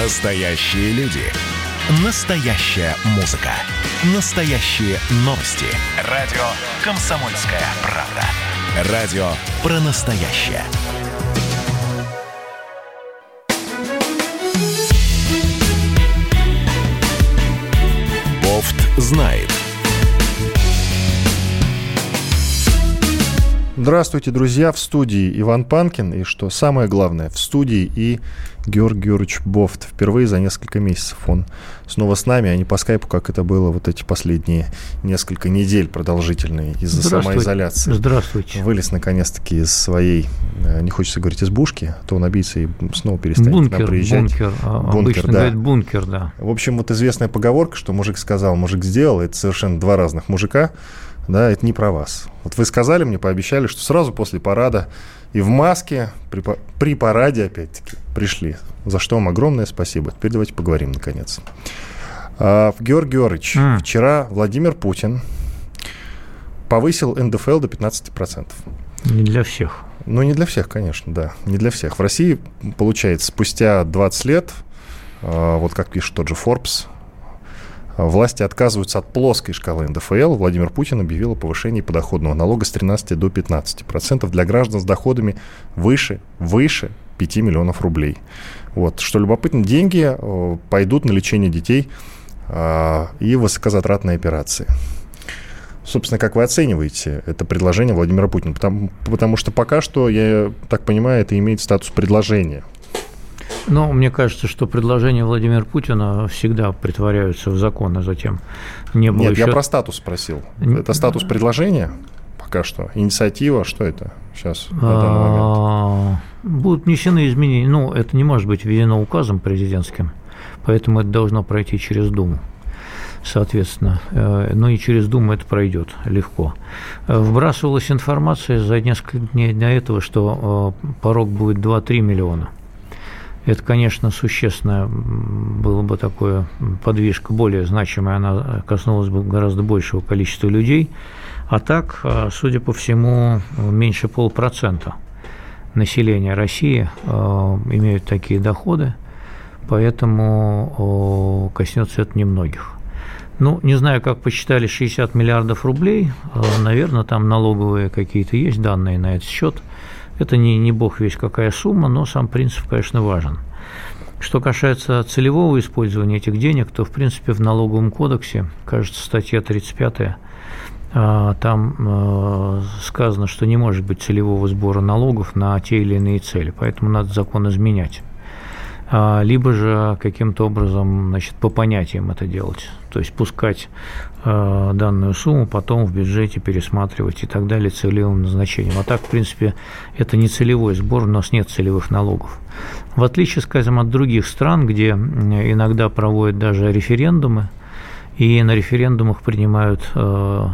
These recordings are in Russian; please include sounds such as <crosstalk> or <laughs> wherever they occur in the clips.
Настоящие люди. Настоящая музыка. Настоящие новости. Радио «Комсомольская правда». Радио про настоящее. Бофт знает. Здравствуйте, друзья! В студии Иван Панкин. И что самое главное, в студии и Георгий Георгиевич Бофт. Впервые за несколько месяцев он снова с нами, а не по скайпу, как это было вот эти последние несколько недель продолжительные из-за самоизоляции. Здравствуйте. Вылез наконец-таки из своей, э, не хочется говорить избушки, то он обидится и снова перестанет бункер, к нам приезжать. Бункер, а, Бункер, обычно да. говорят бункер, да. В общем, вот известная поговорка, что мужик сказал, мужик сделал, это совершенно два разных мужика, да, это не про вас. Вот вы сказали мне, пообещали, что сразу после парада и в маске, при, при параде, опять-таки, пришли. За что вам огромное спасибо. Теперь давайте поговорим, наконец. А, Георгий Георгиевич, М. вчера Владимир Путин повысил НДФЛ до 15%. Не для всех. Ну, не для всех, конечно, да. Не для всех. В России, получается, спустя 20 лет, э, вот как пишет тот же Forbes, власти отказываются от плоской шкалы НДФЛ. Владимир Путин объявил о повышении подоходного налога с 13 до 15 процентов для граждан с доходами выше, выше 5 миллионов рублей. Вот. Что любопытно, деньги э, пойдут на лечение детей э, и высокозатратные операции. Собственно, как вы оцениваете это предложение Владимира Путина? Потому, потому что пока что, я так понимаю, это имеет статус предложения. Но мне кажется, что предложения Владимира Путина всегда притворяются в закон, а затем не было Нет, еще... я про статус спросил. Это статус предложения пока что? Инициатива? Что это сейчас на данный момент? Будут внесены изменения. Ну, это не может быть введено указом президентским, поэтому это должно пройти через Думу. Соответственно, но и через Думу это пройдет легко. Э, Вбрасывалась информация за несколько дней до этого, что э, порог будет 2-3 миллиона. Это, конечно, существенно было бы такое подвижка более значимая, она коснулась бы гораздо большего количества людей. А так, э, судя по всему, меньше полпроцента населения России э, имеют такие доходы, поэтому коснется это немногих. Ну, не знаю, как посчитали 60 миллиардов рублей, э, наверное, там налоговые какие-то есть данные на этот счет. Это не, не бог весь какая сумма, но сам принцип, конечно, важен. Что касается целевого использования этих денег, то, в принципе, в налоговом кодексе, кажется, статья 35 а, там э, сказано, что не может быть целевого сбора налогов на те или иные цели, поэтому надо закон изменять. А, Либо же каким-то образом, значит, по понятиям это делать, то есть пускать э, данную сумму, потом в бюджете пересматривать и так далее целевым назначением. А так, в принципе, это не целевой сбор, у нас нет целевых налогов. В отличие, скажем, от других стран, где иногда проводят даже референдумы, и на референдумах принимают э,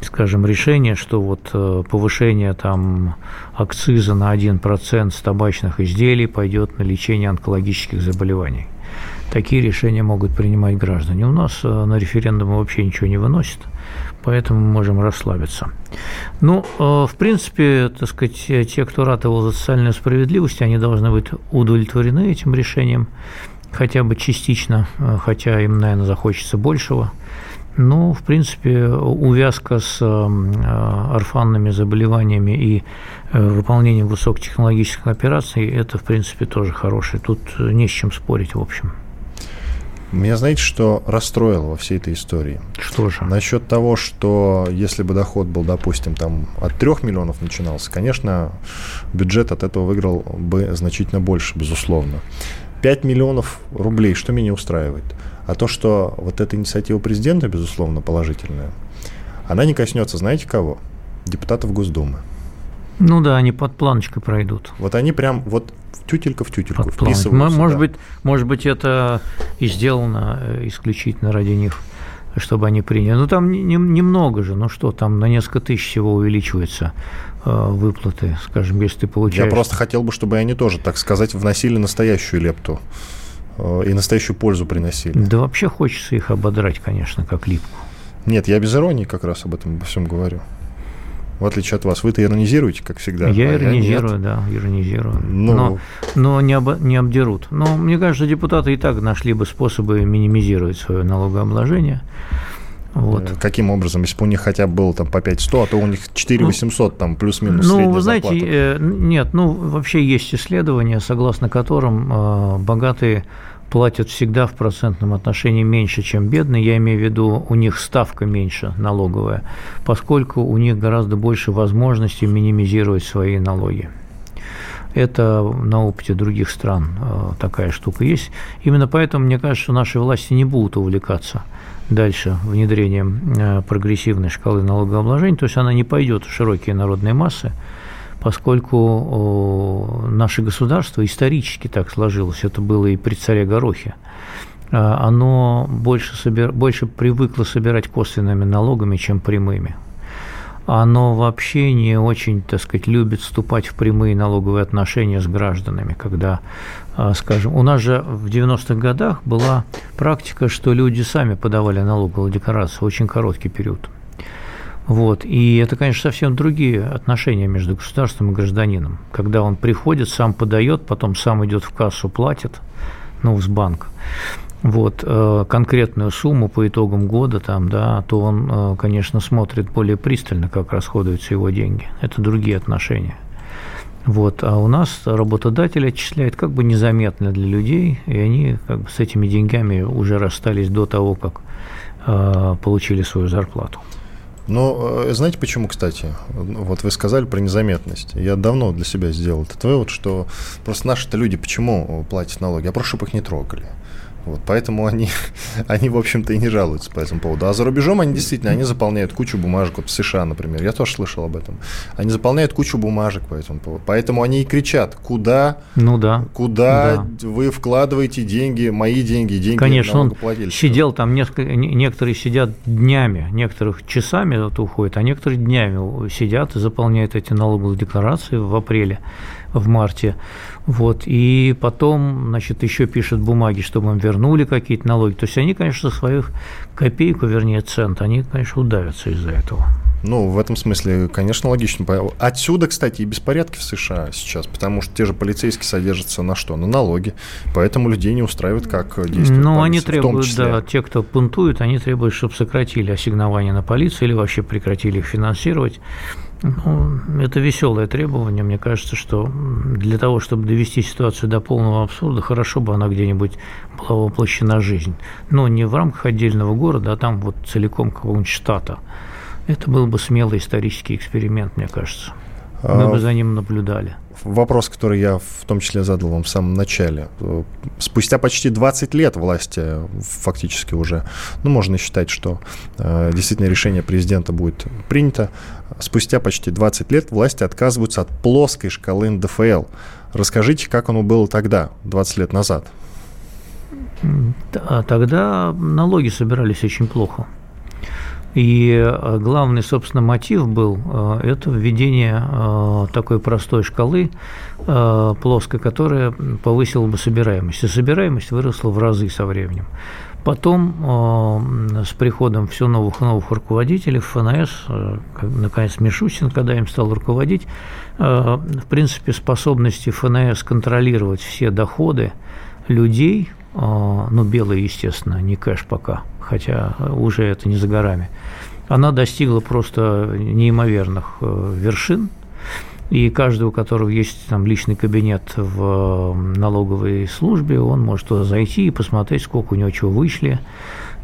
скажем, решение, что вот э, повышение там акциза на 1% с табачных изделий пойдет на лечение онкологических заболеваний. Такие решения могут принимать граждане. У нас э, на референдумы вообще ничего не выносит, поэтому мы можем расслабиться. Ну, э, в принципе, так сказать, те, кто ратовал за социальную справедливость, они должны быть удовлетворены этим решением, хотя бы частично, хотя им, наверное, захочется большего. Ну, в принципе, увязка с э, орфанными заболеваниями и э, выполнением высокотехнологических операций – это, в принципе, тоже хорошее. Тут э, не с чем спорить, в общем. Меня знаете, что расстроило во всей этой истории? Что же? Насчет того, что если бы доход был, допустим, там от 3 миллионов начинался, конечно, бюджет от этого выиграл бы значительно больше, безусловно. 5 миллионов рублей, что меня устраивает? А то, что вот эта инициатива президента, безусловно, положительная, она не коснется, знаете кого? Депутатов Госдумы. Ну да, они под планочкой пройдут. Вот они прям вот в тютелька в тютельку Под вписываются. Может, да. быть, может быть, это и сделано э, исключительно ради них, чтобы они приняли. Ну там не- не- немного же, ну что, там на несколько тысяч всего увеличиваются э, выплаты, скажем, если ты получаешь... Я просто хотел бы, чтобы они тоже, так сказать, вносили настоящую лепту э, и настоящую пользу приносили. Да вообще хочется их ободрать, конечно, как липку. Нет, я без иронии как раз об этом обо всем говорю. в отличие от вас. Вы-то иронизируете, как всегда. Я а иронизирую, я да, иронизирую. Ну... Но, но не, об, не обдерут. Но мне кажется, депутаты и так нашли бы способы минимизировать свое налогообложение. Вот. Э, каким образом? Если бы у них хотя бы было там по 500, а то у них 4 800 ну, там плюс-минус Ну, вы знаете, э, нет, ну, вообще есть исследования, согласно которым э, богатые платят всегда в процентном отношении меньше, чем бедные. Я имею в виду, у них ставка меньше налоговая, поскольку у них гораздо больше возможностей минимизировать свои налоги. Это на опыте других стран такая штука есть. Именно поэтому, мне кажется, наши власти не будут увлекаться дальше внедрением э, прогрессивной шкалы налогообложения, то есть она не пойдет в широкие народные массы, поскольку наше государство исторически так сложилось, это было и при царе Горохе, а, оно больше, собир... больше привыкло собирать косвенными налогами, чем прямыми. Оно вообще не очень, так сказать, любит вступать в прямые налоговые отношения с гражданами, когда, а, скажем, у нас же в 90-х годах была практика, что люди сами подавали налоговую декларацию, очень короткий период. Вот. И это, конечно, совсем другие отношения между государством и гражданином. Когда он приходит, сам подает, потом сам идет в кассу, платит, ну, с банка. Вот, э, конкретную сумму по итогам года, там, да, то он, э, конечно, смотрит более пристально, как расходуются его деньги. Это другие отношения. Вот, а у нас работодатель отчисляет как бы незаметно для людей, и они как бы с этими деньгами уже расстались до того, как э, получили свою зарплату. Но э, знаете почему, кстати? Вот вы сказали про незаметность. Я давно для себя сделал этот вывод, что просто наши-то люди почему платят налоги? Я прошу, чтобы их не трогали. Вот, поэтому они, <laughs> они, в общем-то, и не жалуются по этому поводу. А за рубежом они действительно, они заполняют кучу бумажек. Вот в США, например, я тоже слышал об этом. Они заполняют кучу бумажек по этому поводу. Поэтому они и кричат, куда, ну, да. куда да. вы вкладываете деньги, мои деньги, деньги Конечно, он сидел там, несколько, некоторые сидят днями, некоторых часами это уходит, а некоторые днями сидят и заполняют эти налоговые декларации в апреле в марте. Вот, и потом, значит, еще пишут бумаги, чтобы им вернули какие-то налоги. То есть они, конечно, своих копейку, вернее, цент, они, конечно, удавятся из-за этого. Ну, в этом смысле, конечно, логично. Отсюда, кстати, и беспорядки в США сейчас, потому что те же полицейские содержатся на что? На налоги. Поэтому людей не устраивает, как действует Ну, они требуют, да, те, кто пунтует, они требуют, чтобы сократили ассигнования на полицию или вообще прекратили их финансировать. Ну, это веселое требование. Мне кажется, что для того, чтобы довести ситуацию до полного абсурда, хорошо бы она где-нибудь была воплощена жизнь. Но не в рамках отдельного города, а там вот целиком какого-нибудь штата. Это был бы смелый исторический эксперимент, мне кажется. Мы а... бы за ним наблюдали вопрос, который я в том числе задал вам в самом начале. Спустя почти 20 лет власти фактически уже, ну, можно считать, что э, действительно решение президента будет принято. Спустя почти 20 лет власти отказываются от плоской шкалы НДФЛ. Расскажите, как оно было тогда, 20 лет назад? Тогда налоги собирались очень плохо. И э, главный, собственно, мотив был э, это введение э, такой простой шкалы плоской, которая повысила бы собираемость. И собираемость выросла в разы со временем. Потом с приходом все новых и новых руководителей в ФНС, наконец Мишустин, когда им стал руководить, в принципе, способности ФНС контролировать все доходы людей, ну, белые, естественно, не кэш пока – хотя уже это не за горами, она достигла просто неимоверных э, вершин, и каждый, у которого есть там личный кабинет в налоговой службе, он может туда зайти и посмотреть, сколько у него чего вышли,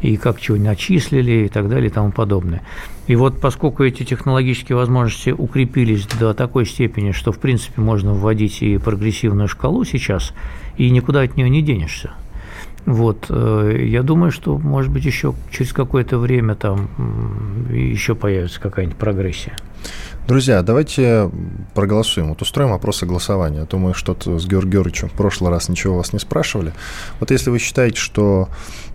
и как чего начислили, и так далее, и тому подобное. И вот поскольку эти технологические возможности укрепились до такой степени, что, в принципе, можно вводить и прогрессивную шкалу сейчас, и никуда от нее не денешься – вот, э, я думаю, что, может быть, еще через какое-то время там еще появится какая-нибудь прогрессия. Друзья, давайте проголосуем. Вот устроим опросы голосования. А то мы что-то с Георгием Георгиевичем в прошлый раз ничего вас не спрашивали. Вот если вы считаете, что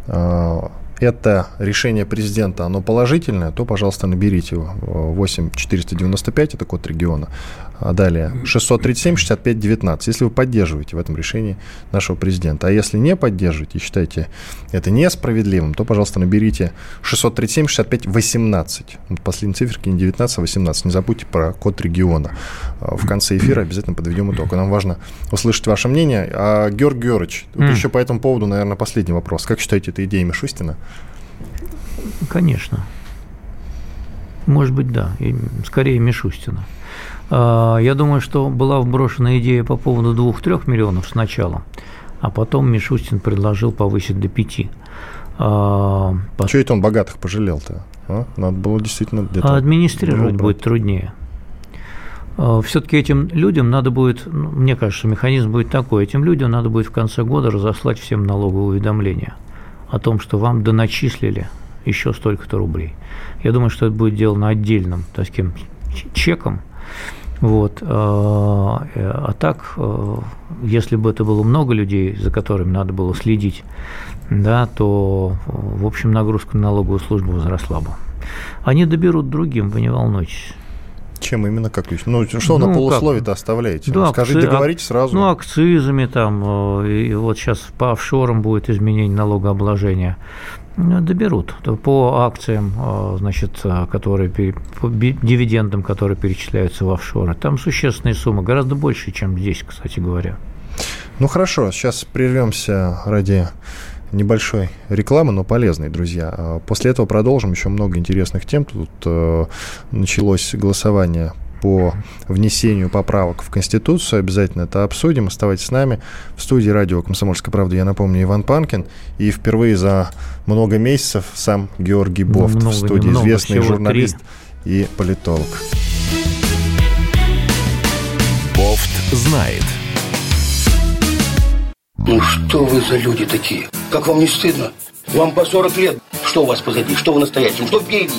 э, это решение президента, оно положительное, то, пожалуйста, наберите его. 8 495, это код региона. А далее 637 65 19, если вы поддерживаете в этом решении нашего президента. А если не поддерживаете и считаете это несправедливым, то, пожалуйста, наберите 637 65 18. Последние циферки не 19, а 18. Не забудьте про код региона. А в конце эфира обязательно подведем итог. Нам важно услышать ваше мнение. А, Георгий Георгиевич, вот mm. еще по этому поводу, наверное, последний вопрос. Как считаете, это идея Мишустина? Конечно. Может быть, да. И скорее Мишустина. А, я думаю, что была вброшена идея по поводу 2-3 миллионов сначала, а потом Мишустин предложил повысить до 5. А, Чего это он богатых пожалел-то? А? Надо было действительно где-то... Администрировать будет труднее. А, Все-таки этим людям надо будет, ну, мне кажется, механизм будет такой, этим людям надо будет в конце года разослать всем налоговые уведомления о том, что вам доначислили еще столько-то рублей. Я думаю, что это будет сделано отдельным таким чеком, вот. А, а так, э, если бы это было много людей, за которыми надо было следить, да, то, в общем, нагрузка на налоговую службу возросла бы. Они доберут другим, вы не волнуйтесь. Чем именно, как Ну, что ну, на полусловие-то оставляете? Да, Скажите, акци... говорите сразу. Ну, акцизами там, э, и вот сейчас по офшорам будет изменение налогообложения. Доберут по акциям, а, значит, которые по дивидендам, которые перечисляются в офшоры. Там существенные суммы, гораздо больше, чем здесь, кстати говоря. Ну хорошо, сейчас прервемся ради небольшой рекламы, но полезной, друзья. А после этого продолжим еще много интересных тем. Тут э, началось голосование по внесению поправок в Конституцию. Обязательно это обсудим. Оставайтесь с нами. В студии радио «Комсомольская правда» я напомню Иван Панкин. И впервые за много месяцев сам Георгий Бофт много, в студии, немного, известный журналист три. и политолог. Бофт знает. Ну что вы за люди такие? Как вам не стыдно? Вам по 40 лет. Что у вас позади? Что вы настоящем? Что впереди?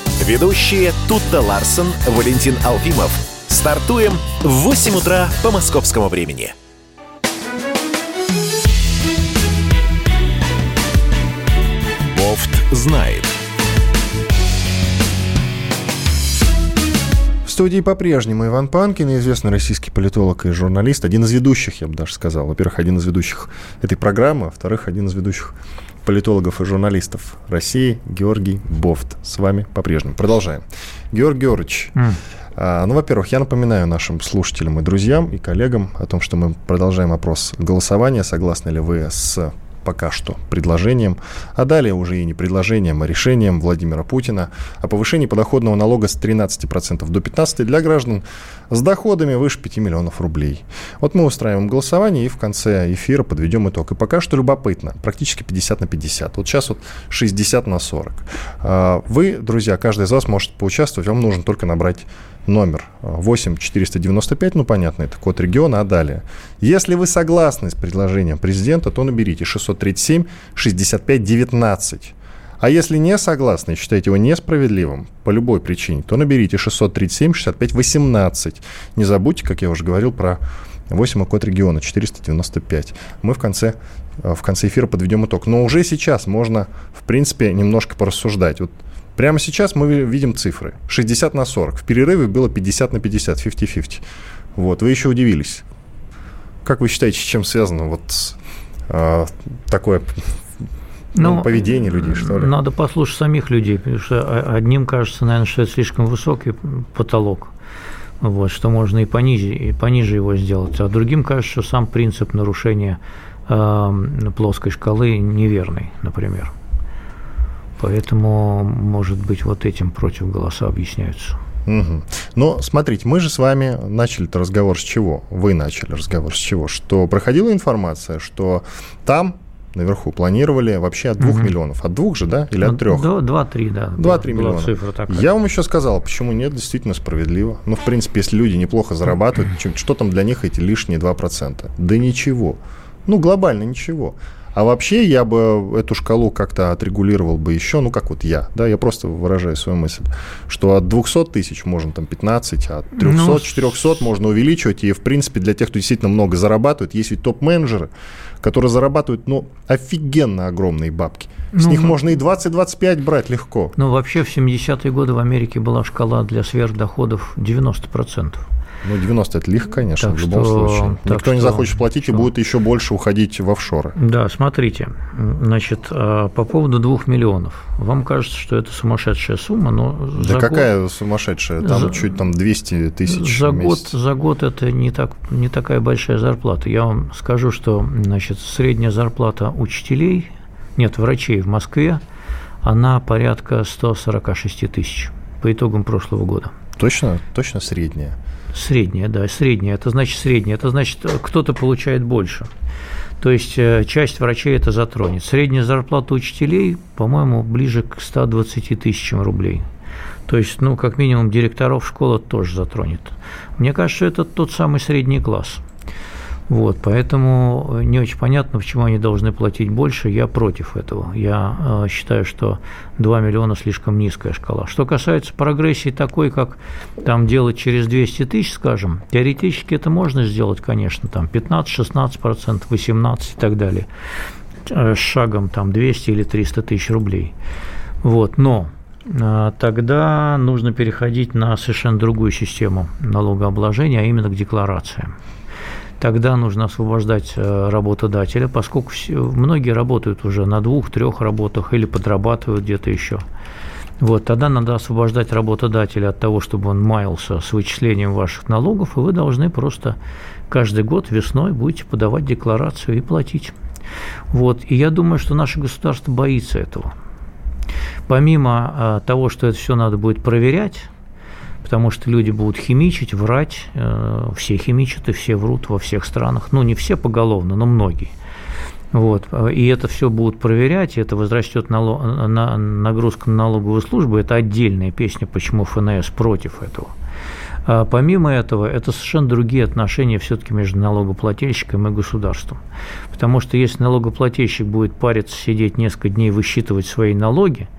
Ведущие Тутта Ларсон, Валентин Алфимов. Стартуем в 8 утра по московскому времени. Бофт знает. В студии по-прежнему Иван Панкин, известный российский политолог и журналист, один из ведущих, я бы даже сказал. Во-первых, один из ведущих этой программы, а во-вторых, один из ведущих политологов и журналистов России Георгий Бофт. С вами по-прежнему. Продолжаем. Георгий Георгиевич, mm. а, ну, во-первых, я напоминаю нашим слушателям и друзьям, и коллегам о том, что мы продолжаем опрос голосования. Согласны ли вы с пока что предложением, а далее уже и не предложением, а решением Владимира Путина о повышении подоходного налога с 13% до 15% для граждан с доходами выше 5 миллионов рублей. Вот мы устраиваем голосование и в конце эфира подведем итог. И пока что любопытно, практически 50 на 50. Вот сейчас вот 60 на 40. А, вы, друзья, каждый из вас может поучаствовать, вам нужно только набрать номер 8 495, ну понятно, это код региона, а далее. Если вы согласны с предложением президента, то наберите 637 65 19. А если не согласны считаете его несправедливым по любой причине, то наберите 637 65 18. Не забудьте, как я уже говорил, про 8 код региона 495. Мы в конце, э, в конце эфира подведем итог. Но уже сейчас можно, в принципе, немножко порассуждать. Вот прямо сейчас мы видим цифры. 60 на 40. В перерыве было 50 на 50, 50-50. Вот, вы еще удивились. Как вы считаете, с чем связано вот э, такое ну, ну, поведение людей, что ли? Надо послушать самих людей, потому что одним кажется, наверное, что это слишком высокий потолок, вот, что можно и пониже, и пониже его сделать, а другим кажется, что сам принцип нарушения э, плоской шкалы неверный, например. Поэтому, может быть, вот этим против голоса объясняются. Угу. Но смотрите, мы же с вами начали разговор с чего? Вы начали разговор с чего? Что проходила информация, что там наверху планировали вообще от двух угу. миллионов. От двух же, да? Или от трех? Два-три, да. Два-три миллиона. Цифра такая. Я вам еще сказал, почему нет, действительно справедливо. Ну, в принципе, если люди неплохо зарабатывают, что там для них эти лишние 2%? Да ничего. Ну, глобально ничего. А вообще я бы эту шкалу как-то отрегулировал бы еще, ну, как вот я, да, я просто выражаю свою мысль, что от 200 тысяч можно там 15, а от 300, ну, 400 можно увеличивать, и, в принципе, для тех, кто действительно много зарабатывает, есть ведь топ-менеджеры, которые зарабатывают, ну, офигенно огромные бабки. С ну, них можно и 20-25 брать легко. Ну, вообще в 70-е годы в Америке была шкала для сверхдоходов 90%. Ну, 90 это лихо, конечно, так в любом что, случае. Никто что, не захочет платить что? и будет еще больше уходить в офшоры. Да, смотрите, значит, а, по поводу 2 миллионов. Вам кажется, что это сумасшедшая сумма, но... Да какая год... сумасшедшая? Там за... чуть там 200 тысяч за год, за год это не, так, не такая большая зарплата. Я вам скажу, что, значит, средняя зарплата учителей, нет, врачей в Москве, она порядка 146 тысяч по итогам прошлого года. Точно? Точно средняя? Средняя, да, средняя. Это значит средняя. Это значит, кто-то получает больше. То есть э, часть врачей это затронет. Средняя зарплата учителей, по-моему, ближе к 120 тысячам рублей. То есть, ну, как минимум, директоров школы тоже затронет. Мне кажется, это тот самый средний класс – вот, поэтому не очень понятно, почему они должны платить больше. Я против этого. Я э, считаю, что 2 миллиона слишком низкая шкала. Что касается прогрессии такой, как там делать через 200 тысяч, скажем, теоретически это можно сделать, конечно, там 15-16%, 18% и так далее, э, с шагом там 200 или 300 тысяч рублей. Вот, но э, тогда нужно переходить на совершенно другую систему налогообложения, а именно к декларациям тогда нужно освобождать э, работодателя, поскольку многие работают уже на двух-трех работах или подрабатывают где-то еще. Вот, тогда надо освобождать работодателя от того, чтобы он маялся с вычислением ваших налогов, и вы должны просто каждый год весной будете подавать декларацию и платить. Вот, и я думаю, что наше государство боится этого. Помимо а, того, что это все надо будет проверять, потому что люди будут химичить, врать, э, все химичат и все врут во всех странах, ну не все поголовно, но многие. Вот. И это все будут проверять, и это возрастет налог, на, нагрузка на налоговую службу. Это отдельная песня, почему ФНС против этого. А помимо этого, это совершенно другие отношения все-таки между налогоплательщиком и государством. Потому что если налогоплательщик будет париться, сидеть несколько дней, высчитывать свои налоги,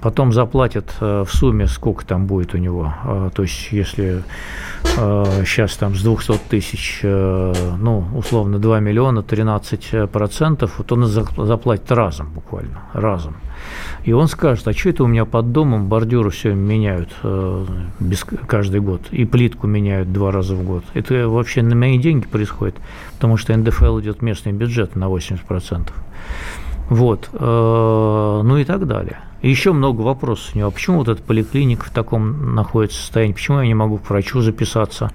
потом заплатят э, в сумме, сколько там будет у него. Э, то есть, если сейчас э, там с 200 тысяч, ну, условно, 2 миллиона, 13 процентов, вот он заплатит разом буквально, разом. И он скажет, а что это у меня под домом бордюры все меняют без, каждый год, и плитку меняют два раза в год. Это вообще на мои деньги происходит, потому что НДФЛ идет местный бюджет на 80%. Вот, ну и так далее. Еще много вопросов у него. Почему вот эта поликлиника в таком находится состоянии? Почему я не могу к врачу записаться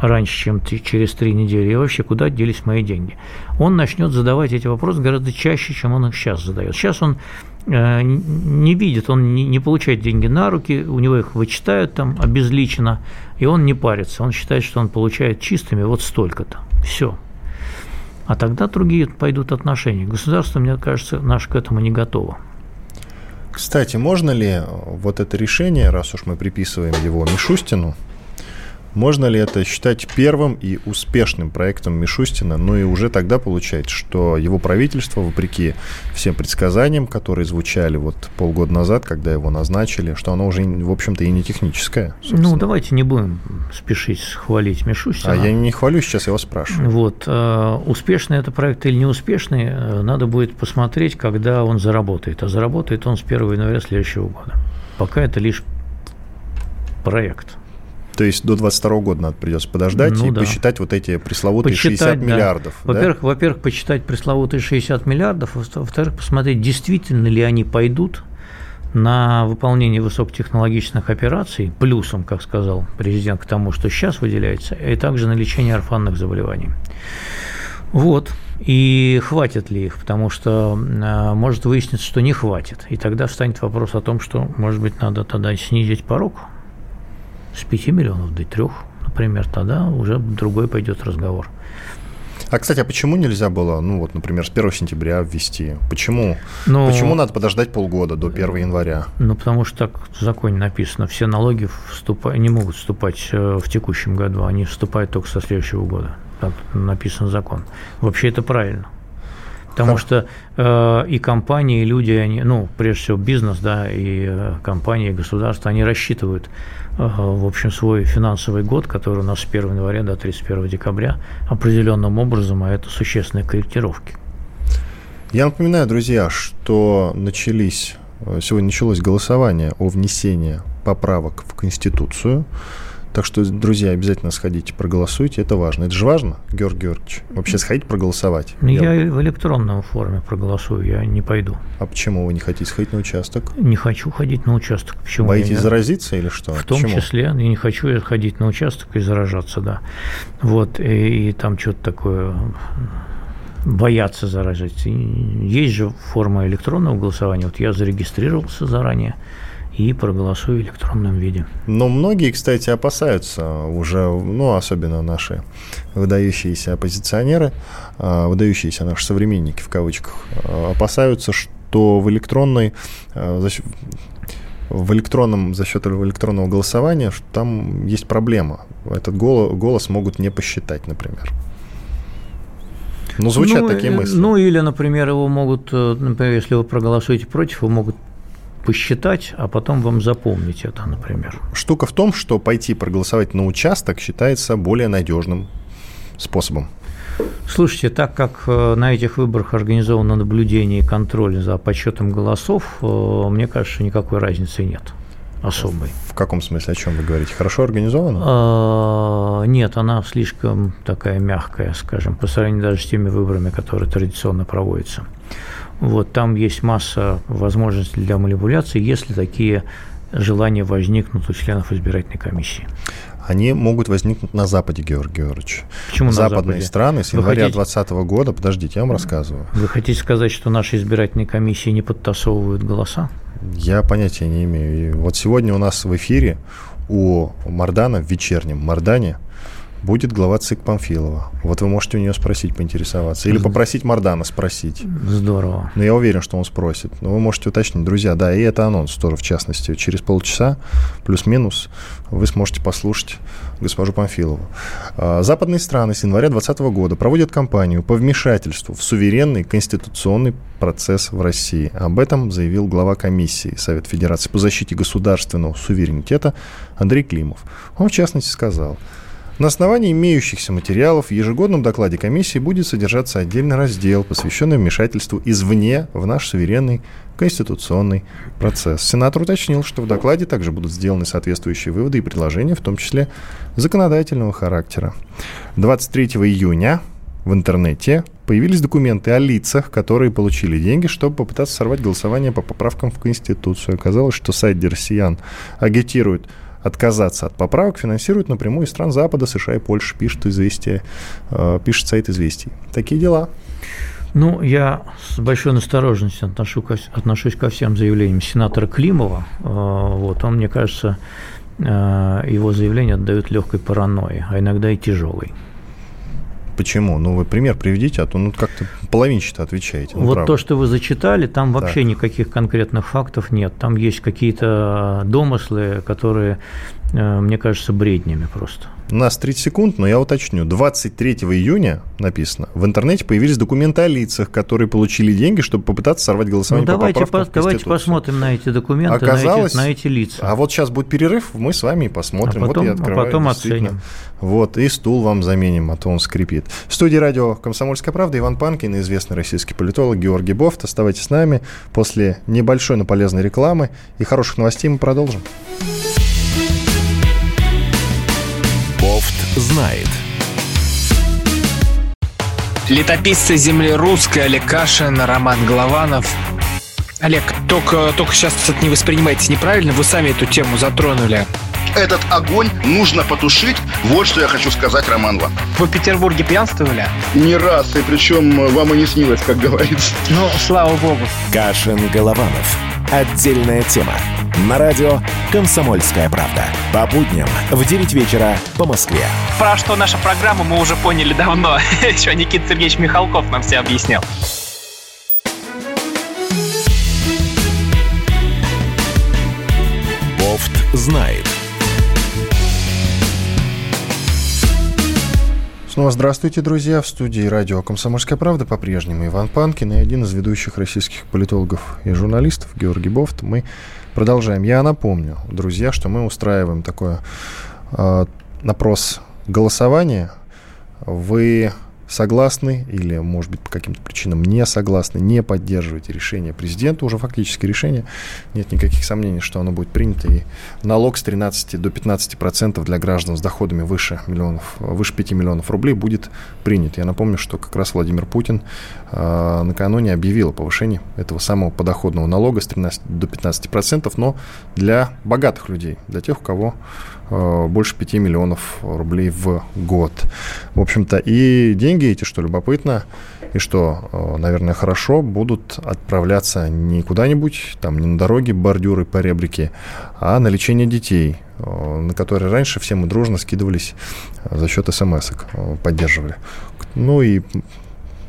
раньше, чем через три недели? И вообще, куда делись мои деньги? Он начнет задавать эти вопросы гораздо чаще, чем он их сейчас задает. Сейчас он э, не видит, он не, получает деньги на руки, у него их вычитают там обезличенно, и он не парится. Он считает, что он получает чистыми вот столько-то. Все. А тогда другие пойдут отношения. Государство, мне кажется, наше к этому не готово. Кстати, можно ли вот это решение, раз уж мы приписываем его Мишустину, можно ли это считать первым и успешным проектом Мишустина? Ну и уже тогда получается, что его правительство, вопреки всем предсказаниям, которые звучали вот полгода назад, когда его назначили, что оно уже, в общем-то, и не техническое. Собственно. Ну, давайте не будем спешить хвалить Мишустина. А я не хвалю, сейчас я вас спрашиваю. Вот. Э, успешный это проект или неуспешный, э, надо будет посмотреть, когда он заработает. А заработает он с 1 января следующего года. Пока это лишь проект. То есть до 22 года надо придется подождать ну, и да. посчитать вот эти пресловутые посчитать, 60 да. миллиардов. Во-первых, да? во-первых, посчитать пресловутые 60 миллиардов, во-вторых, посмотреть, действительно ли они пойдут на выполнение высокотехнологичных операций, плюсом, как сказал президент, к тому, что сейчас выделяется, и также на лечение орфанных заболеваний. Вот. И хватит ли их, потому что э, может выясниться, что не хватит. И тогда встанет вопрос о том, что, может быть, надо тогда снизить порог с 5 миллионов до 3, например, тогда уже другой пойдет разговор. А, кстати, а почему нельзя было, ну вот, например, с 1 сентября ввести? Почему? Ну, почему надо подождать полгода до 1 января? Ну, потому что так в законе написано, все налоги вступать, не могут вступать э, в текущем году, они вступают только со следующего года. Так написан закон. Вообще это правильно. Потому что э, и компании, и люди, они, ну, прежде всего бизнес, да, и э, компании, и государства, они рассчитывают, э, в общем, свой финансовый год, который у нас с 1 января до 31 декабря, определенным образом, а это существенные корректировки. Я напоминаю, друзья, что начались, э, сегодня началось голосование о внесении поправок в Конституцию. Так что, друзья, обязательно сходите, проголосуйте. Это важно. Это же важно, Георгий Георгиевич. Вообще сходить проголосовать. Ну, я, я в электронном форме проголосую, я не пойду. А почему вы не хотите сходить на участок? Не хочу ходить на участок. Почему? Боитесь я... заразиться или что? В том почему? числе. Я не хочу ходить на участок и заражаться, да. Вот, и, и там что-то такое боятся заражать. Есть же форма электронного голосования. Вот я зарегистрировался заранее и проголосую в электронном виде. Но многие, кстати, опасаются уже, ну, особенно наши выдающиеся оппозиционеры, а, выдающиеся наши современники, в кавычках, а, опасаются, что в электронной а, в электронном, за счет электронного голосования, что там есть проблема. Этот голос, могут не посчитать, например. Ну, звучат ну, такие мысли. Ну, или, например, его могут, э, например, если вы проголосуете против, его могут посчитать, а потом вам запомнить это, например. Штука в том, что пойти проголосовать на участок считается более надежным способом. Слушайте, так как э, на этих выборах организовано наблюдение и контроль за подсчетом голосов, э, мне кажется, никакой разницы нет особой. В каком смысле, о чем вы говорите? Хорошо организована? Нет, она слишком такая мягкая, скажем, по сравнению даже с теми выборами, которые традиционно проводятся. Вот, там есть масса возможностей для манипуляции, если такие желания возникнут у членов избирательной комиссии. Они могут возникнуть на Западе, Георгий Георгиевич. Почему Западные на Западе? страны с января 2020 года, подождите, я вам рассказываю. Вы хотите сказать, что наши избирательные комиссии не подтасовывают голоса? Я понятия не имею. И вот сегодня у нас в эфире у Мардана в вечернем Мардане – будет глава ЦИК Памфилова. Вот вы можете у нее спросить, поинтересоваться. Или попросить Мардана спросить. Здорово. Но я уверен, что он спросит. Но вы можете уточнить. Друзья, да, и это анонс тоже, в частности. Через полчаса, плюс-минус, вы сможете послушать госпожу Памфилову. А, западные страны с января 2020 года проводят кампанию по вмешательству в суверенный конституционный процесс в России. Об этом заявил глава комиссии Совет Федерации по защите государственного суверенитета Андрей Климов. Он, в частности, сказал, на основании имеющихся материалов в ежегодном докладе комиссии будет содержаться отдельный раздел, посвященный вмешательству извне в наш суверенный конституционный процесс. Сенатор уточнил, что в докладе также будут сделаны соответствующие выводы и предложения, в том числе законодательного характера. 23 июня в интернете появились документы о лицах, которые получили деньги, чтобы попытаться сорвать голосование по поправкам в Конституцию. Оказалось, что сайт россиян агитирует отказаться от поправок финансируют напрямую из стран Запада, США и Польши, пишет известие, э, пишет сайт известий. Такие дела. Ну, я с большой настороженностью отношу, отношусь ко всем заявлениям сенатора Климова. Э, вот, он, мне кажется, э, его заявление отдает легкой паранойи, а иногда и тяжелой. Почему? Ну, вы пример приведите, а то ну, как-то половинчато отвечаете. Ну, вот правда. то, что вы зачитали, там вообще так. никаких конкретных фактов нет. Там есть какие-то домыслы, которые, мне кажется, бреднями просто. У нас 30 секунд, но я уточню. 23 июня написано. В интернете появились документы о лицах, которые получили деньги, чтобы попытаться сорвать голосование ну, давайте, по по, Давайте посмотрим на эти документы, Оказалось, на, эти, на эти лица. А вот сейчас будет перерыв, мы с вами посмотрим. А потом, вот я открываю, а потом оценим. Вот, и стул вам заменим, а то он скрипит. В студии радио «Комсомольская правда» Иван Панкин, известный российский политолог Георгий Бофт. Оставайтесь с нами. После небольшой, но полезной рекламы и хороших новостей мы продолжим. Знает. Летописцы земли русской Олег Кашин, Роман Голованов. Олег, только, только сейчас это не воспринимайте неправильно, вы сами эту тему затронули. Этот огонь нужно потушить. Вот что я хочу сказать, Роман вам. Вы в Петербурге пьянствовали? Не раз, и причем вам и не снилось, как говорится. Ну, слава богу. Кашин Голованов. «Отдельная тема» на радио «Комсомольская правда». По будням в 9 вечера по Москве. Про что наша программа мы уже поняли давно. <laughs> Еще Никита Сергеевич Михалков нам все объяснял. Бофт знает. Снова здравствуйте, друзья. В студии радио «Комсомольская правда» по-прежнему Иван Панкин и один из ведущих российских политологов и журналистов Георгий Бофт. Мы продолжаем. Я напомню, друзья, что мы устраиваем такое э, опрос голосования. Вы согласны или, может быть, по каким-то причинам не согласны, не поддерживаете решение президента, уже фактически решение, нет никаких сомнений, что оно будет принято, и налог с 13 до 15 процентов для граждан с доходами выше, миллионов, выше 5 миллионов рублей будет принят. Я напомню, что как раз Владимир Путин э, накануне объявил о повышении этого самого подоходного налога с 13 до 15 процентов, но для богатых людей, для тех, у кого больше 5 миллионов рублей в год. В общем-то, и деньги эти, что любопытно, и что, э, наверное, хорошо, будут отправляться не куда-нибудь, там, не на дороге, бордюры по ребрике, а на лечение детей, э, на которые раньше все мы дружно скидывались за счет смс поддерживали. Ну и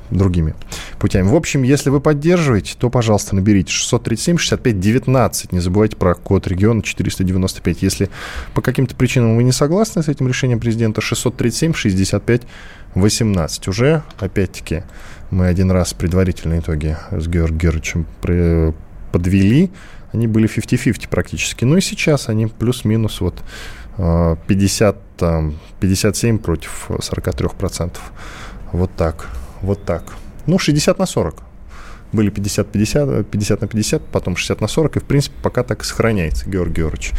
другими путями. В общем, если вы поддерживаете, то, пожалуйста, наберите 637-65-19. Не забывайте про код региона 495. Если по каким-то причинам вы не согласны с этим решением президента, 637-65-18. Уже, опять-таки, мы один раз предварительные итоги с Георгием Георгиевичем подвели. Они были 50-50 практически. Ну и сейчас они плюс-минус вот 50, э, 57 против 43 процентов. Вот так. Вот так. Ну, 60 на 40. Были 50-50, 50 на 50, потом 60 на 40, и, в принципе, пока так и сохраняется, Георгий Георгиевич.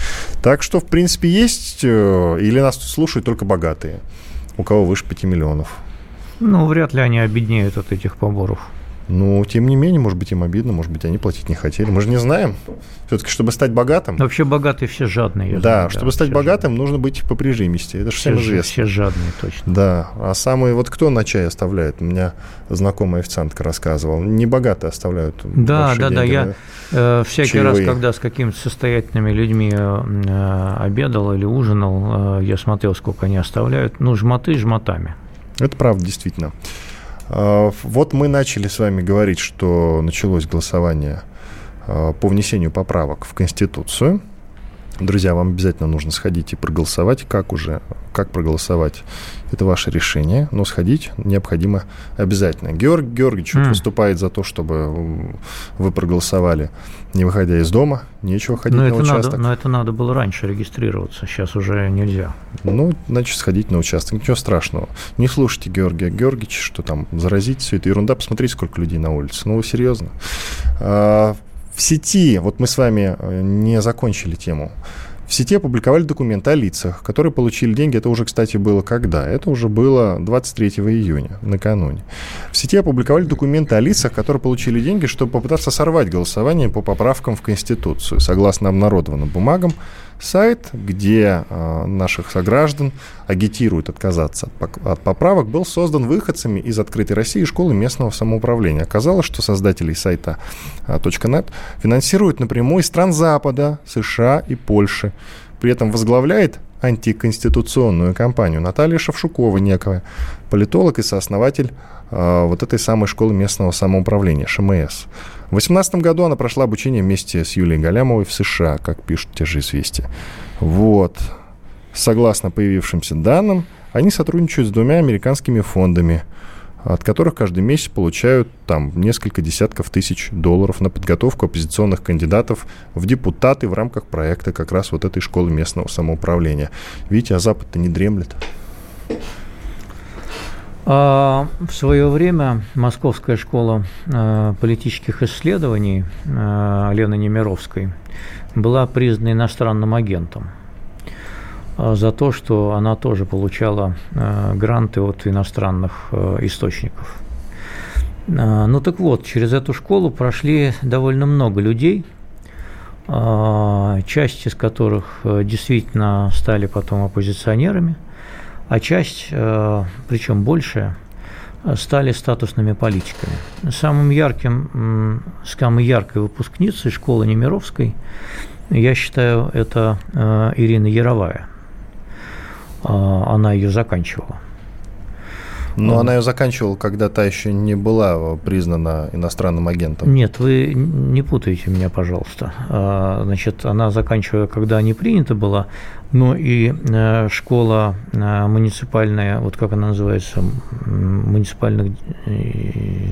Так что, в принципе, есть, э, или нас слушают только богатые, у кого выше 5 миллионов. Ну, вряд ли они обеднеют от этих поборов. Ну, тем не менее, может быть, им обидно, может быть, они платить не хотели. Мы же не знаем. Все-таки, чтобы стать богатым... вообще богатые все жадные. Да, знаю, чтобы да, стать богатым, жадные. нужно быть по прижимисти. Это же всем известно. Все жадные, точно. Да. А самые... Вот кто на чай оставляет? У меня знакомая официантка рассказывала. Не богатые оставляют Да, да, деньги, да. Я э, всякий чаевые. раз, когда с какими-то состоятельными людьми э, обедал или ужинал, э, я смотрел, сколько они оставляют. Ну, жмоты жмотами. Это правда, действительно. А, вот мы начали с вами говорить, что началось голосование а, по внесению поправок в Конституцию. Друзья, вам обязательно нужно сходить и проголосовать. Как уже, как проголосовать, это ваше решение, но сходить необходимо обязательно. Георг Георгиевич mm. выступает за то, чтобы вы проголосовали, не выходя из дома, нечего ходить но на это участок. Надо, но это надо было раньше регистрироваться, сейчас уже нельзя. Ну, значит, сходить на участок, ничего страшного. Не слушайте Георгия Георгиевича, что там заразить, все это ерунда. Посмотрите, сколько людей на улице. Ну, серьезно? В сети, вот мы с вами э, не закончили тему, в сети опубликовали документы о лицах, которые получили деньги. Это уже, кстати, было когда? Это уже было 23 июня, накануне. В сети опубликовали документы о лицах, которые получили деньги, чтобы попытаться сорвать голосование по поправкам в Конституцию. Согласно обнародованным бумагам, сайт, где э, наших сограждан агитируют отказаться от, от поправок, был создан выходцами из «Открытой России» школы местного самоуправления. Оказалось, что создателей сайта э, .net финансируют напрямую из стран Запада, США и Польши. При этом возглавляет антиконституционную кампанию Наталья Шевшукова некая, политолог и сооснователь э, вот этой самой школы местного самоуправления, ШМС. В 2018 году она прошла обучение вместе с Юлией Галямовой в США, как пишут те же известия. Вот. Согласно появившимся данным, они сотрудничают с двумя американскими фондами, от которых каждый месяц получают там несколько десятков тысяч долларов на подготовку оппозиционных кандидатов в депутаты в рамках проекта как раз вот этой школы местного самоуправления. Видите, а Запад-то не дремлет. А, в свое время Московская школа а, политических исследований а, Лены Немировской была признана иностранным агентом за то, что она тоже получала гранты от иностранных источников. Ну так вот, через эту школу прошли довольно много людей, часть из которых действительно стали потом оппозиционерами – а часть, э, причем большая, стали статусными политиками. Самым ярким, самой яркой выпускницей школы Немировской, я считаю, это э, Ирина Яровая. А, она ее заканчивала. Но она ее заканчивала, когда та еще не была признана иностранным агентом. Нет, вы не путаете меня, пожалуйста. А, значит, она заканчивала, когда не принята была, но и э, школа э, муниципальная, вот как она называется, муниципальных, э,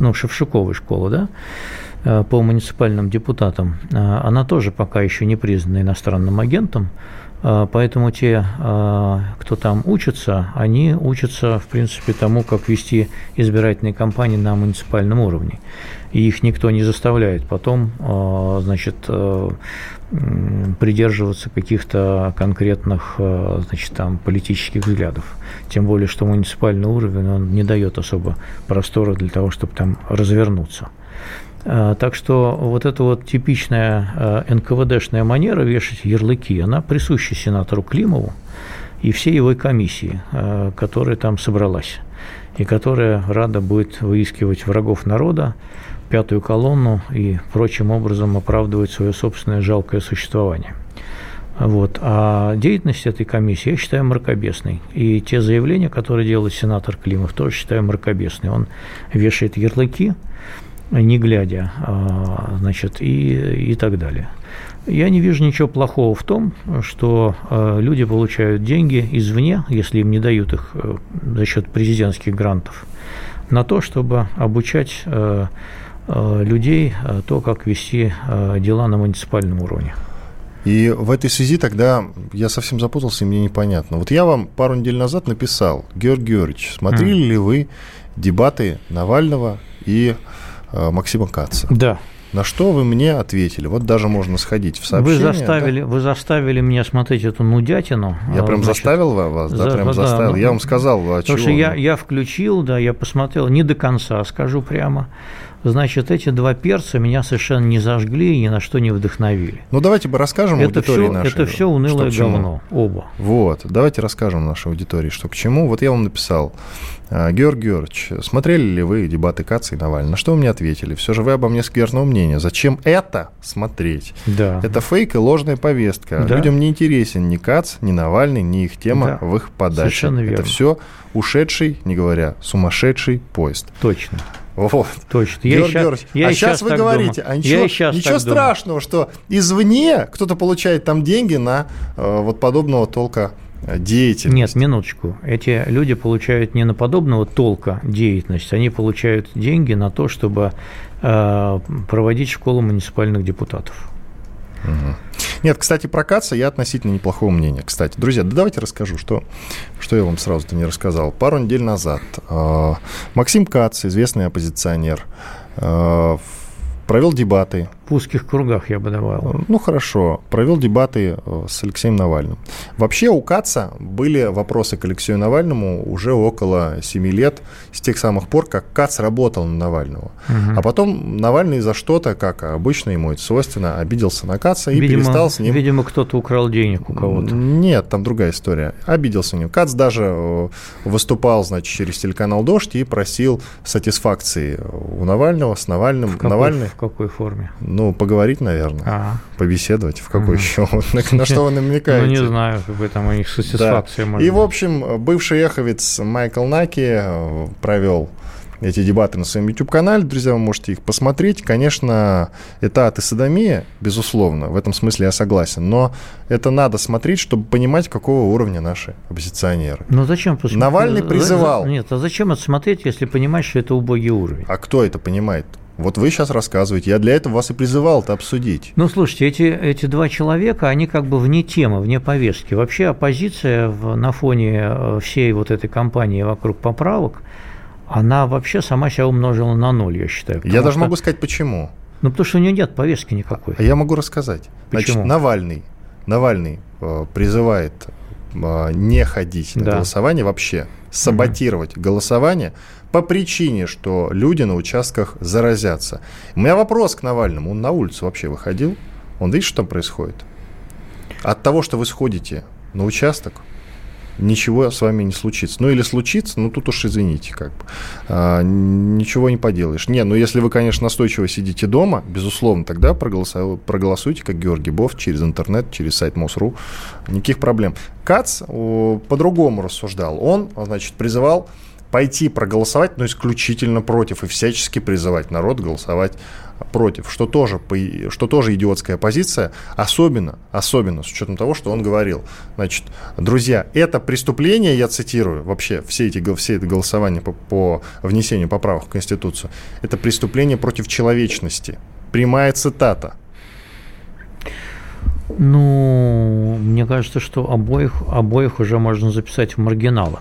ну, Шевшуковой школа, да, по муниципальным депутатам, она тоже пока еще не признана иностранным агентом, поэтому те, а, кто там учится, они учатся, в принципе, тому, как вести избирательные кампании на муниципальном уровне. И их никто не заставляет потом, а, значит, придерживаться каких-то конкретных, значит, там, политических взглядов. Тем более, что муниципальный уровень, он не дает особо простора для того, чтобы там развернуться. А, так что вот эта вот типичная а, НКВДшная манера вешать ярлыки, она присуща сенатору Климову и всей его комиссии, а, которая там собралась, и которая рада будет выискивать врагов народа, пятую колонну и прочим образом оправдывать свое собственное жалкое существование. Вот. А деятельность этой комиссии я считаю мракобесной. И те заявления, которые делает сенатор Климов, тоже считаю мракобесной. Он вешает ярлыки, не глядя, а, значит, и, и так далее. Я не вижу ничего плохого в том, что а, люди получают деньги извне, если им не дают их э, за счет президентских грантов, на то, чтобы обучать э, э, людей то, как вести дела на муниципальном уровне. И в этой связи тогда я совсем запутался, и мне непонятно. Вот я вам пару недель назад написал, Георгий Георгиевич, смотрели mm. ли вы дебаты Навального и Максима Каца. Да. На что вы мне ответили? Вот даже можно сходить в сообщение. Вы заставили, да? вы заставили меня смотреть эту нудятину. Я прям значит, заставил вас, да, за, прям да, заставил. Да, я вам сказал, а Потому чего? что я, я включил, да, я посмотрел не до конца, скажу прямо. Значит, эти два перца меня совершенно не зажгли и ни на что не вдохновили. Ну, давайте бы расскажем это аудитории все, нашей. Это все унылое говно, оба. Вот, давайте расскажем нашей аудитории, что к чему. Вот я вам написал, «А, Георгий Георгиевич, смотрели ли вы дебаты Каца и Навального? На что вы мне ответили? Все же вы обо мне скверного мнения. Зачем это смотреть? Да. Это фейк и ложная повестка. Да. Людям не интересен ни Кац, ни Навальный, ни их тема да. в их подаче. Совершенно верно. Это все ушедший, не говоря, сумасшедший поезд. Точно. Вот. Точно. Я Георгий сейчас, я а сейчас вы говорите, думаю. а ничего, я сейчас ничего страшного, думаю. что извне кто-то получает там деньги на э, вот подобного толка э, деятельность. Нет, минуточку. Эти люди получают не на подобного толка деятельность, они получают деньги на то, чтобы э, проводить школу муниципальных депутатов. Угу. Нет, кстати, про Каца я относительно неплохого мнения. Кстати, друзья, да давайте расскажу, что, что я вам сразу-то не рассказал. Пару недель назад э, Максим Кац, известный оппозиционер, э, провел дебаты в узких кругах, я бы добавил. Ну, хорошо. Провел дебаты э, с Алексеем Навальным. Вообще у Каца были вопросы к Алексею Навальному уже около 7 лет, с тех самых пор, как Кац работал на Навального. Угу. А потом Навальный за что-то, как обычно ему это свойственно, обиделся на Каца и видимо, перестал с ним... Видимо, кто-то украл денег у кого-то. Нет, там другая история. Обиделся на него. Кац даже э, выступал, значит, через телеканал «Дождь» и просил сатисфакции у Навального, с Навальным. В какой, Навальный... в какой форме? Ну, поговорить, наверное. А. Побеседовать. В какой еще? <laughs> На что вы намекаете? Ну, не знаю, бы там у них сатисфакция И, в общем, бывший эховец Майкл Наки э, провел эти дебаты на своем YouTube-канале. Друзья, вы можете их посмотреть. Конечно, это ад и садомия, безусловно, в этом смысле я согласен. Но это надо смотреть, чтобы понимать, какого уровня наши оппозиционеры. Ну зачем посмотреть? Навальный призывал. Нет, а зачем это смотреть, если понимать, что это убогий уровень? А кто это понимает? Вот вы сейчас рассказываете. Я для этого вас и призывал это обсудить. Ну, слушайте, эти, эти два человека, они как бы вне темы, вне повестки. Вообще оппозиция в, на фоне э, всей вот этой кампании вокруг поправок, она вообще сама себя умножила на ноль, я считаю. Я даже что... могу сказать, почему. Ну, потому что у нее нет повестки никакой. А я могу рассказать. Почему? Значит, Навальный, Навальный э, призывает не ходить на да. голосование вообще, саботировать угу. голосование по причине, что люди на участках заразятся. У меня вопрос к Навальному. Он на улицу вообще выходил? Он видит, что там происходит? От того, что вы сходите на участок, ничего с вами не случится. Ну, или случится, ну, тут уж извините, как бы. А, ничего не поделаешь. Не, ну, если вы, конечно, настойчиво сидите дома, безусловно, тогда проголосуйте, проголосуйте как Георгий Бов, через интернет, через сайт МОСРУ. Никаких проблем. Кац по-другому рассуждал. Он, значит, призывал пойти проголосовать, но исключительно против, и всячески призывать народ голосовать против, что тоже, что тоже идиотская позиция, особенно, особенно с учетом того, что он говорил. Значит, друзья, это преступление, я цитирую, вообще все эти, все это голосование по, по внесению поправок в Конституцию, это преступление против человечности. Прямая цитата. Ну, мне кажется, что обоих, обоих уже можно записать в маргиналы.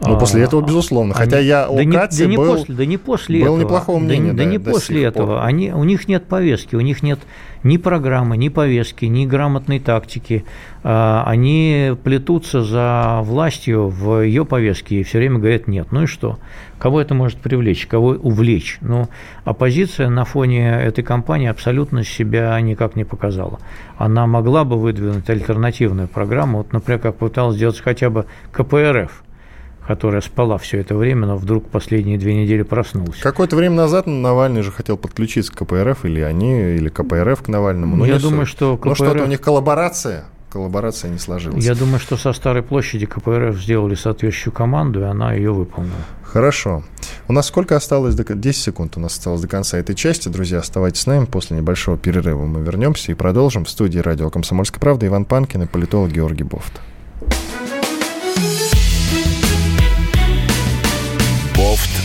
Ну, после этого, безусловно. Они... Хотя я да не, да был, не после, да не после был этого. неплохого мнения. Да, да, да не после этого. Они, у них нет повестки, у них нет ни программы, ни повестки, ни грамотной тактики. А, они плетутся за властью в ее повестке и все время говорят нет. Ну и что? Кого это может привлечь, кого увлечь? Ну, оппозиция на фоне этой кампании абсолютно себя никак не показала. Она могла бы выдвинуть альтернативную программу, вот, например, как пыталась сделать хотя бы КПРФ – которая спала все это время, но вдруг последние две недели проснулась. Какое-то время назад Навальный же хотел подключиться к КПРФ, или они, или КПРФ к Навальному. Но Я думаю, что КПРФ... Ну что-то у них коллаборация, коллаборация не сложилась. Я думаю, что со Старой площади КПРФ сделали соответствующую команду, и она ее выполнила. Хорошо. У нас сколько осталось? До... 10 секунд у нас осталось до конца этой части. Друзья, оставайтесь с нами. После небольшого перерыва мы вернемся и продолжим. В студии радио «Комсомольская правда» Иван Панкин и политолог Георгий Бофт.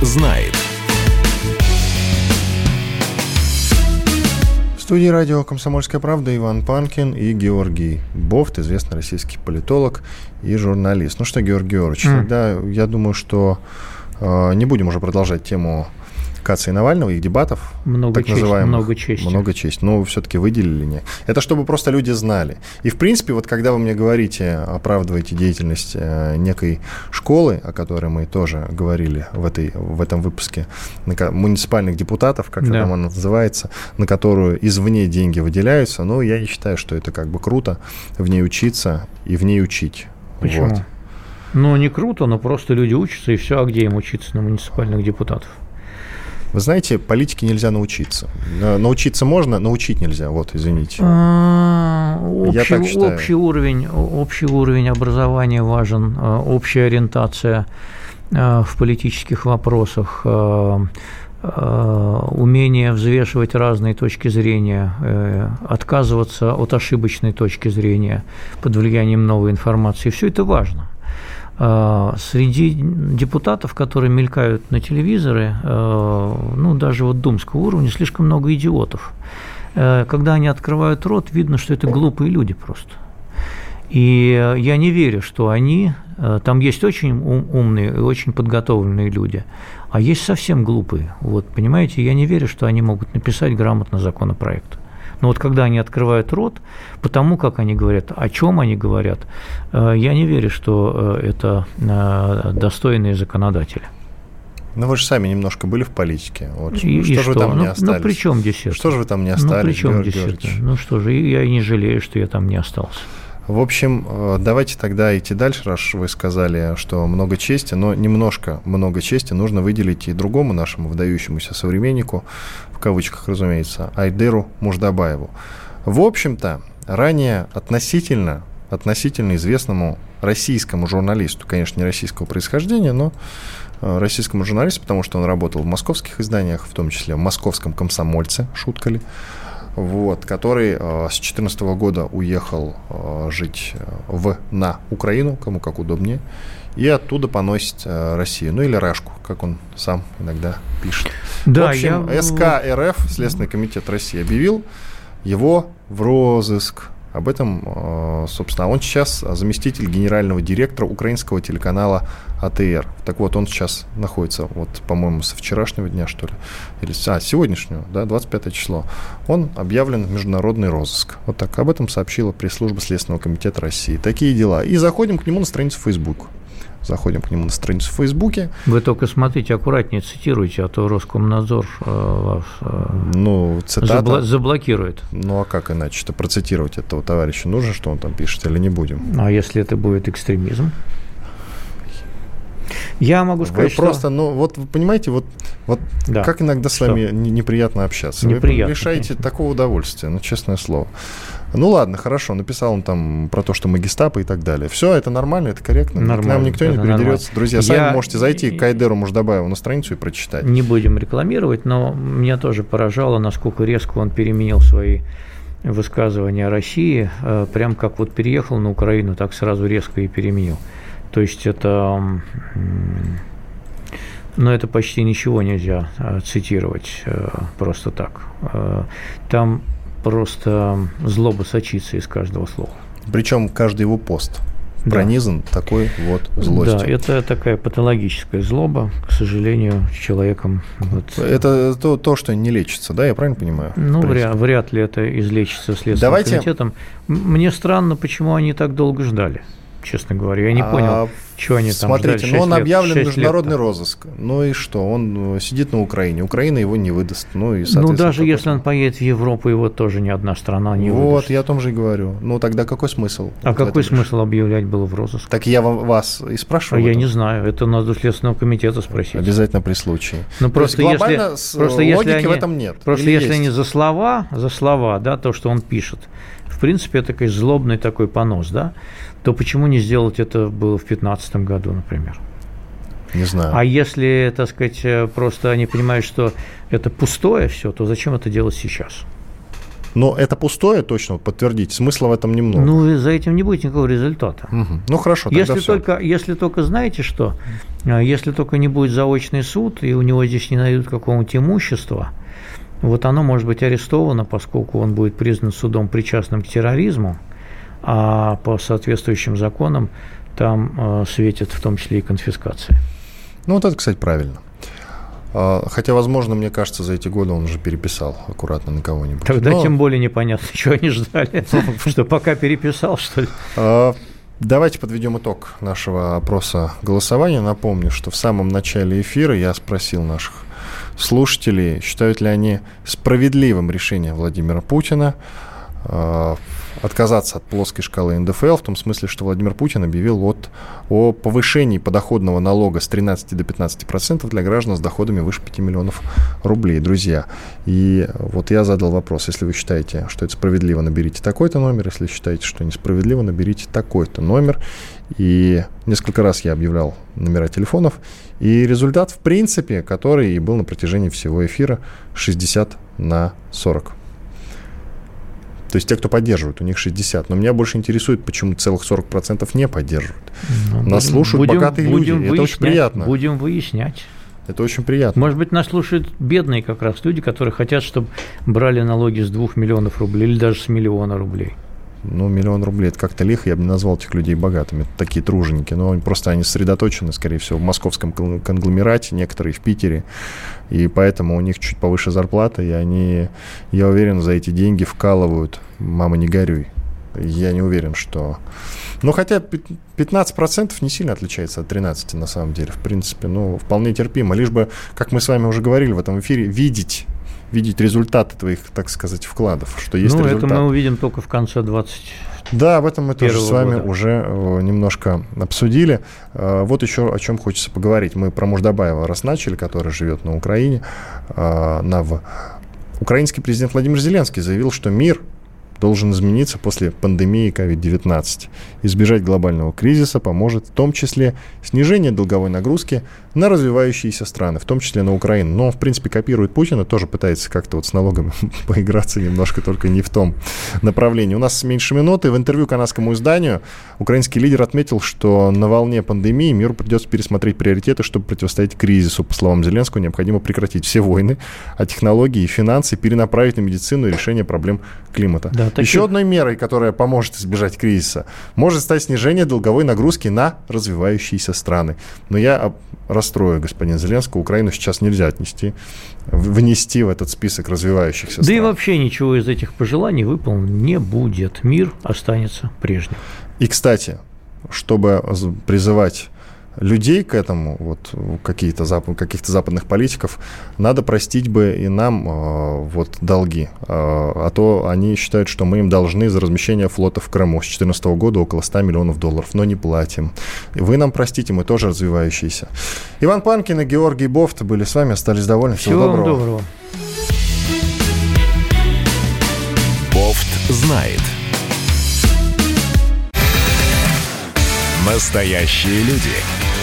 Знает. В студии радио «Комсомольская правда» Иван Панкин и Георгий Бофт, известный российский политолог и журналист. Ну что, Георгий Георгиевич, mm. тогда я думаю, что э, не будем уже продолжать тему Каца и Навального, их дебатов, много так честь, называемых. Много чести. Много чести. Но все-таки выделили не. Это чтобы просто люди знали. И, в принципе, вот когда вы мне говорите, оправдываете деятельность э, некой школы, о которой мы тоже говорили в, этой, в этом выпуске, муниципальных депутатов, как да. там она называется, на которую извне деньги выделяются, ну, я не считаю, что это как бы круто в ней учиться и в ней учить. Почему? Вот. Ну, не круто, но просто люди учатся, и все, а где им учиться на муниципальных депутатов? Вы знаете, политике нельзя научиться. Научиться можно, научить нельзя. Вот, извините. А, общий, Я так считаю. Общий уровень, общий уровень образования важен, а, общая ориентация а, в политических вопросах, умение взвешивать разные точки зрения, э, отказываться от ошибочной точки зрения под влиянием новой информации. Все это важно. А, среди депутатов, которые мелькают на телевизоре, а, ну, даже вот думского уровня, слишком много идиотов. Э, когда они открывают рот, видно, что это глупые люди просто. И я не верю, что они, э, там есть очень умные и очень подготовленные люди, а есть совсем глупые. Вот, понимаете, я не верю, что они могут написать грамотно законопроект. Но вот когда они открывают рот, потому как они говорят, о чем они говорят, э, я не верю, что э, это э, достойные законодатели. Ну, вы же сами немножко были в политике. Вот. И, что и же что? вы там ну, не остались? Ну, при чем здесь это? Что же вы там не остались, Ну, при чем здесь это? Ну, что же, я и не жалею, что я там не остался. В общем, давайте тогда идти дальше, раз вы сказали, что много чести, но немножко много чести нужно выделить и другому нашему выдающемуся современнику, в кавычках, разумеется, Айдеру Муждабаеву. В общем-то, ранее относительно, относительно известному российскому журналисту, конечно, не российского происхождения, но э, российскому журналисту, потому что он работал в московских изданиях, в том числе в московском комсомольце, шутка ли, вот, который э, с 2014 года уехал э, жить э, в, на Украину, кому как удобнее, и оттуда поносит э, Россию. Ну или Рашку, как он сам иногда пишет. Да, в общем, я... СК РФ, Следственный комитет России, объявил его в розыск. Об этом, э, собственно, он сейчас заместитель генерального директора украинского телеканала АТР. Так вот, он сейчас находится, вот, по-моему, со вчерашнего дня, что ли, или, а, сегодняшнего, да, 25 число. Он объявлен в международный розыск. Вот так, об этом сообщила пресс-служба Следственного комитета России. Такие дела. И заходим к нему на страницу Facebook заходим к нему на страницу в Фейсбуке. Вы только смотрите, аккуратнее цитируйте, а то Роскомнадзор э, вас э, ну, цитата, забл- заблокирует. Ну, а как иначе-то процитировать этого товарища? Нужно, что он там пишет, или не будем? А если это будет экстремизм? Я могу сказать, вы что... просто, ну, вот вы понимаете, вот, вот да. как иногда с вами что? неприятно общаться. Неприятно, вы лишаете такого удовольствия, ну, честное слово. Ну ладно, хорошо, написал он там про то, что мы гестапо и так далее. Все, это нормально, это корректно. Нормально, К нам никто не придерется. Нормально. Друзья, сами Я... можете зайти к Айдеру Муждабаеву на страницу и прочитать. Не будем рекламировать, но меня тоже поражало, насколько резко он переменил свои высказывания о России. Э, прям как вот переехал на Украину, так сразу резко и переменил. То есть это но это почти ничего нельзя э, цитировать э, просто так. Там просто злоба сочится из каждого слова. Причем каждый его пост да. пронизан такой вот злостью. Да, это такая патологическая злоба, к сожалению, с человеком. Вот. Это то, то, что не лечится, да, я правильно понимаю? Ну, вряд, вряд ли это излечится следственным Давайте... комитетом. Мне странно, почему они так долго ждали честно говоря. Я не а, понял, что они там Смотрите, ну он лет, объявлен международный лет, розыск. Ну и что? Он э, сидит на Украине. Украина его не выдаст. Ну, и, ну даже если он поедет в Европу, его тоже ни одна страна не вот, выдаст. Вот, я о том же и говорю. Ну тогда какой смысл? А какой смысл решить? объявлять было в розыск? Так я вам, вас и спрашиваю. А я не знаю. Это надо Следственного комитета спросить. Обязательно при случае. Ну просто если, просто если они, в этом нет. Просто Или если есть? они за слова, за слова, да, то, что он пишет, в принципе, это такой злобный такой понос, да, то почему не сделать это было в 2015 году, например? Не знаю. А если, так сказать, э, просто они понимают, что это пустое все, то зачем это делать сейчас? Но это пустое, точно подтвердить, смысла в этом немного. Ну, за этим не будет никакого результата. Угу. Ну, хорошо, если все. только, если только, знаете что, э, если только не будет заочный суд, и у него здесь не найдут какого-нибудь имущества, вот оно может быть арестовано, поскольку он будет признан судом причастным к терроризму, а по соответствующим законам там э, светит в том числе и конфискация. Ну, вот это, кстати, правильно. А, хотя, возможно, мне кажется, за эти годы он уже переписал аккуратно на кого-нибудь. Тогда Но... тем более непонятно, <laughs> чего они ждали. <laughs> Что пока переписал, что ли? А, давайте подведем итог нашего опроса голосования. Напомню, что в самом начале эфира я спросил наших слушателей, считают ли они справедливым решение Владимира Путина а, отказаться от плоской шкалы НДФЛ, в том смысле, что Владимир Путин объявил вот о повышении подоходного налога с 13 до 15 процентов для граждан с доходами выше 5 миллионов рублей, друзья. И вот я задал вопрос, если вы считаете, что это справедливо, наберите такой-то номер, если считаете, что несправедливо, наберите такой-то номер. И несколько раз я объявлял номера телефонов, и результат, в принципе, который и был на протяжении всего эфира, 60 на 40. То есть те, кто поддерживают, у них 60. Но меня больше интересует, почему целых 40% не поддерживают. Ну, нас будем, слушают будем, богатые будем люди. Это очень приятно. Будем выяснять. Это очень приятно. Может быть, нас слушают бедные как раз люди, которые хотят, чтобы брали налоги с 2 миллионов рублей или даже с миллиона рублей ну, миллион рублей, это как-то лихо, я бы не назвал этих людей богатыми, это такие труженики, но просто они сосредоточены, скорее всего, в московском конгломерате, некоторые в Питере, и поэтому у них чуть повыше зарплата, и они, я уверен, за эти деньги вкалывают «мама, не горюй». Я не уверен, что... Ну, хотя 15% не сильно отличается от 13 на самом деле. В принципе, ну, вполне терпимо. Лишь бы, как мы с вами уже говорили в этом эфире, видеть видеть результаты твоих, так сказать, вкладов, что есть ну, результат. это мы увидим только в конце 20 да, об этом мы тоже с вами года. уже э, немножко обсудили. Э, вот еще о чем хочется поговорить. Мы про Муждабаева раз начали, который живет на Украине. Э, на в... Украинский президент Владимир Зеленский заявил, что мир должен измениться после пандемии COVID-19. Избежать глобального кризиса поможет в том числе снижение долговой нагрузки на развивающиеся страны, в том числе на Украину. Но он, в принципе, копирует Путина, тоже пытается как-то вот с налогами <laughs> поиграться немножко, только не в том направлении. У нас меньше минуты. В интервью канадскому изданию украинский лидер отметил, что на волне пандемии миру придется пересмотреть приоритеты, чтобы противостоять кризису. По словам Зеленского, необходимо прекратить все войны, а технологии и финансы перенаправить на медицину и решение проблем климата. Да, таких... Еще одной мерой, которая поможет избежать кризиса, может стать снижение долговой нагрузки на развивающиеся страны. Но я расстрою господин Зеленского. Украину сейчас нельзя отнести, внести в этот список развивающихся да стран. Да и вообще ничего из этих пожеланий выполнено не будет. Мир останется прежним. И, кстати, чтобы призывать людей к этому, вот какие-то зап- каких-то западных политиков, надо простить бы и нам э, вот долги. Э, а то они считают, что мы им должны за размещение флота в Крыму с 2014 года около 100 миллионов долларов, но не платим. И вы нам простите, мы тоже развивающиеся. Иван Панкин и Георгий Бофт были с вами, остались довольны. Всего, Всего доброго. доброго. Бофт знает. Настоящие люди.